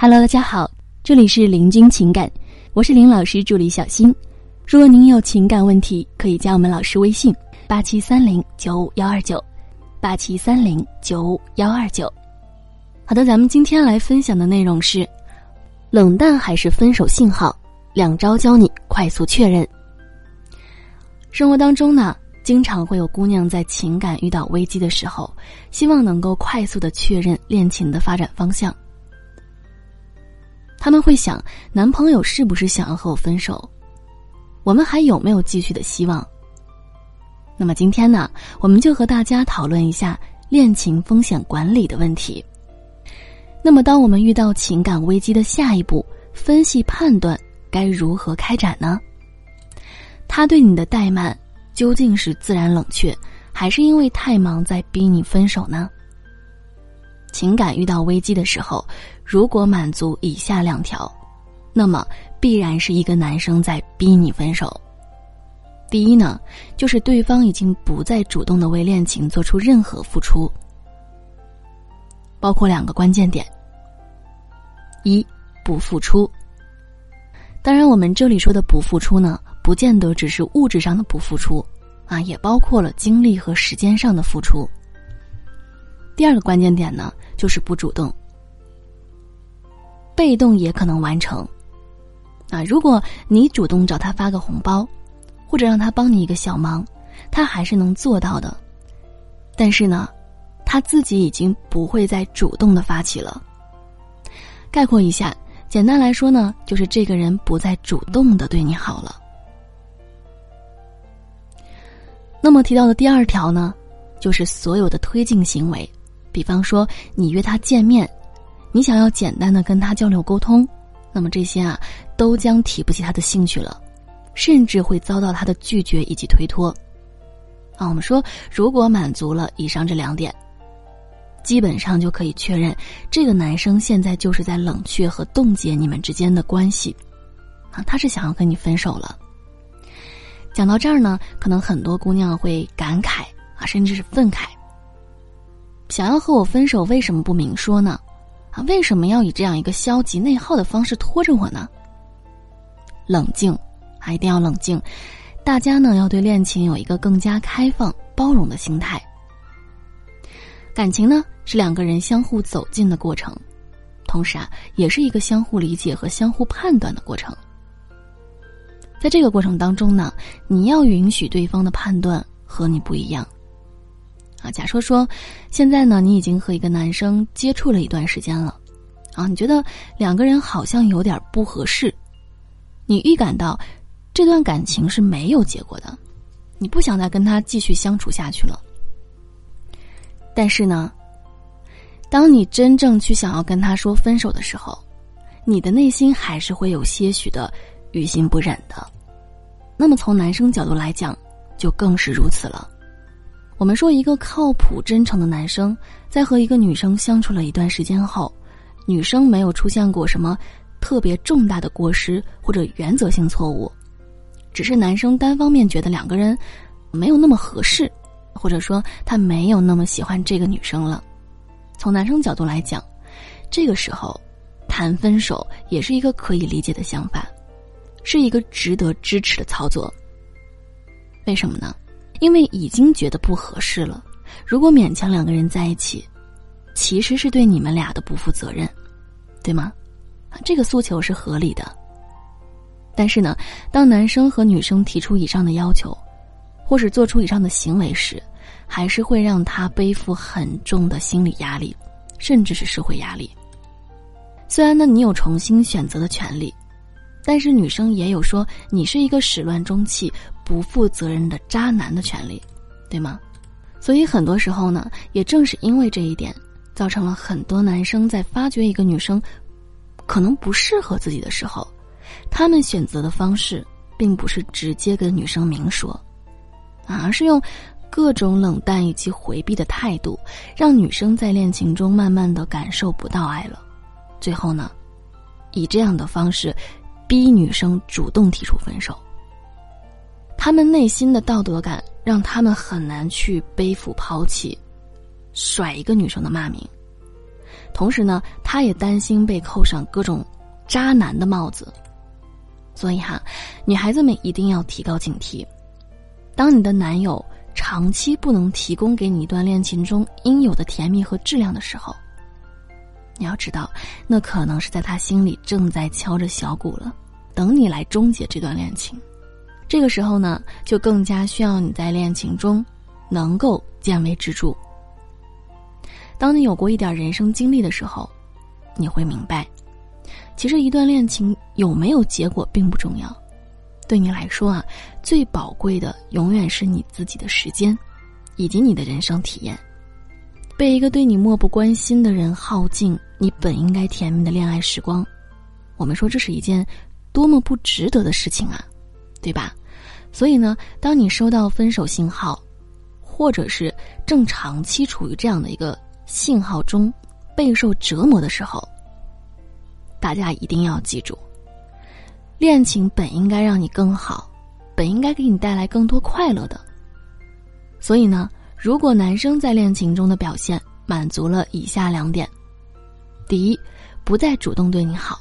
Hello，大家好，这里是林君情感，我是林老师助理小新。如果您有情感问题，可以加我们老师微信：八七三零九五幺二九，八七三零九五幺二九。好的，咱们今天来分享的内容是：冷淡还是分手信号？两招教你快速确认。生活当中呢，经常会有姑娘在情感遇到危机的时候，希望能够快速的确认恋情的发展方向。他们会想，男朋友是不是想要和我分手？我们还有没有继续的希望？那么今天呢，我们就和大家讨论一下恋情风险管理的问题。那么，当我们遇到情感危机的下一步，分析判断该如何开展呢？他对你的怠慢究竟是自然冷却，还是因为太忙在逼你分手呢？情感遇到危机的时候，如果满足以下两条，那么。必然是一个男生在逼你分手。第一呢，就是对方已经不再主动的为恋情做出任何付出，包括两个关键点：一不付出。当然，我们这里说的不付出呢，不见得只是物质上的不付出，啊，也包括了精力和时间上的付出。第二个关键点呢，就是不主动，被动也可能完成。啊，如果你主动找他发个红包，或者让他帮你一个小忙，他还是能做到的。但是呢，他自己已经不会再主动的发起了。概括一下，简单来说呢，就是这个人不再主动的对你好了。那么提到的第二条呢，就是所有的推进行为，比方说你约他见面，你想要简单的跟他交流沟通。那么这些啊，都将提不起他的兴趣了，甚至会遭到他的拒绝以及推脱。啊，我们说，如果满足了以上这两点，基本上就可以确认，这个男生现在就是在冷却和冻结你们之间的关系，啊，他是想要跟你分手了。讲到这儿呢，可能很多姑娘会感慨啊，甚至是愤慨，想要和我分手，为什么不明说呢？啊为什么要以这样一个消极内耗的方式拖着我呢？冷静，啊，一定要冷静。大家呢要对恋情有一个更加开放、包容的心态。感情呢是两个人相互走近的过程，同时啊也是一个相互理解和相互判断的过程。在这个过程当中呢，你要允许对方的判断和你不一样。假设说，现在呢，你已经和一个男生接触了一段时间了，啊，你觉得两个人好像有点不合适，你预感到这段感情是没有结果的，你不想再跟他继续相处下去了。但是呢，当你真正去想要跟他说分手的时候，你的内心还是会有些许的于心不忍的。那么从男生角度来讲，就更是如此了。我们说，一个靠谱、真诚的男生，在和一个女生相处了一段时间后，女生没有出现过什么特别重大的过失或者原则性错误，只是男生单方面觉得两个人没有那么合适，或者说他没有那么喜欢这个女生了。从男生角度来讲，这个时候谈分手也是一个可以理解的想法，是一个值得支持的操作。为什么呢？因为已经觉得不合适了，如果勉强两个人在一起，其实是对你们俩的不负责任，对吗？这个诉求是合理的。但是呢，当男生和女生提出以上的要求，或是做出以上的行为时，还是会让他背负很重的心理压力，甚至是社会压力。虽然呢，你有重新选择的权利。但是女生也有说你是一个始乱终弃、不负责任的渣男的权利，对吗？所以很多时候呢，也正是因为这一点，造成了很多男生在发觉一个女生可能不适合自己的时候，他们选择的方式并不是直接跟女生明说，而是用各种冷淡以及回避的态度，让女生在恋情中慢慢的感受不到爱了，最后呢，以这样的方式。逼女生主动提出分手，他们内心的道德感让他们很难去背负抛弃，甩一个女生的骂名，同时呢，他也担心被扣上各种渣男的帽子。所以哈，女孩子们一定要提高警惕。当你的男友长期不能提供给你一段恋情中应有的甜蜜和质量的时候，你要知道，那可能是在他心里正在敲着小鼓了，等你来终结这段恋情。这个时候呢，就更加需要你在恋情中能够见微知著。当你有过一点人生经历的时候，你会明白，其实一段恋情有没有结果并不重要。对你来说啊，最宝贵的永远是你自己的时间，以及你的人生体验。被一个对你漠不关心的人耗尽你本应该甜蜜的恋爱时光，我们说这是一件多么不值得的事情啊，对吧？所以呢，当你收到分手信号，或者是正长期处于这样的一个信号中，备受折磨的时候，大家一定要记住。恋情本应该让你更好，本应该给你带来更多快乐的。所以呢，如果男生在恋情中的表现满足了以下两点：第一，不再主动对你好；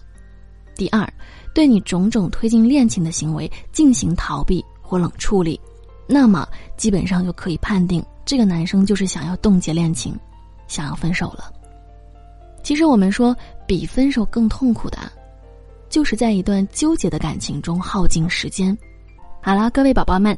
第二，对你种种推进恋情的行为进行逃避或冷处理，那么基本上就可以判定这个男生就是想要冻结恋情，想要分手了。其实我们说，比分手更痛苦的。就是在一段纠结的感情中耗尽时间。好了，各位宝宝们，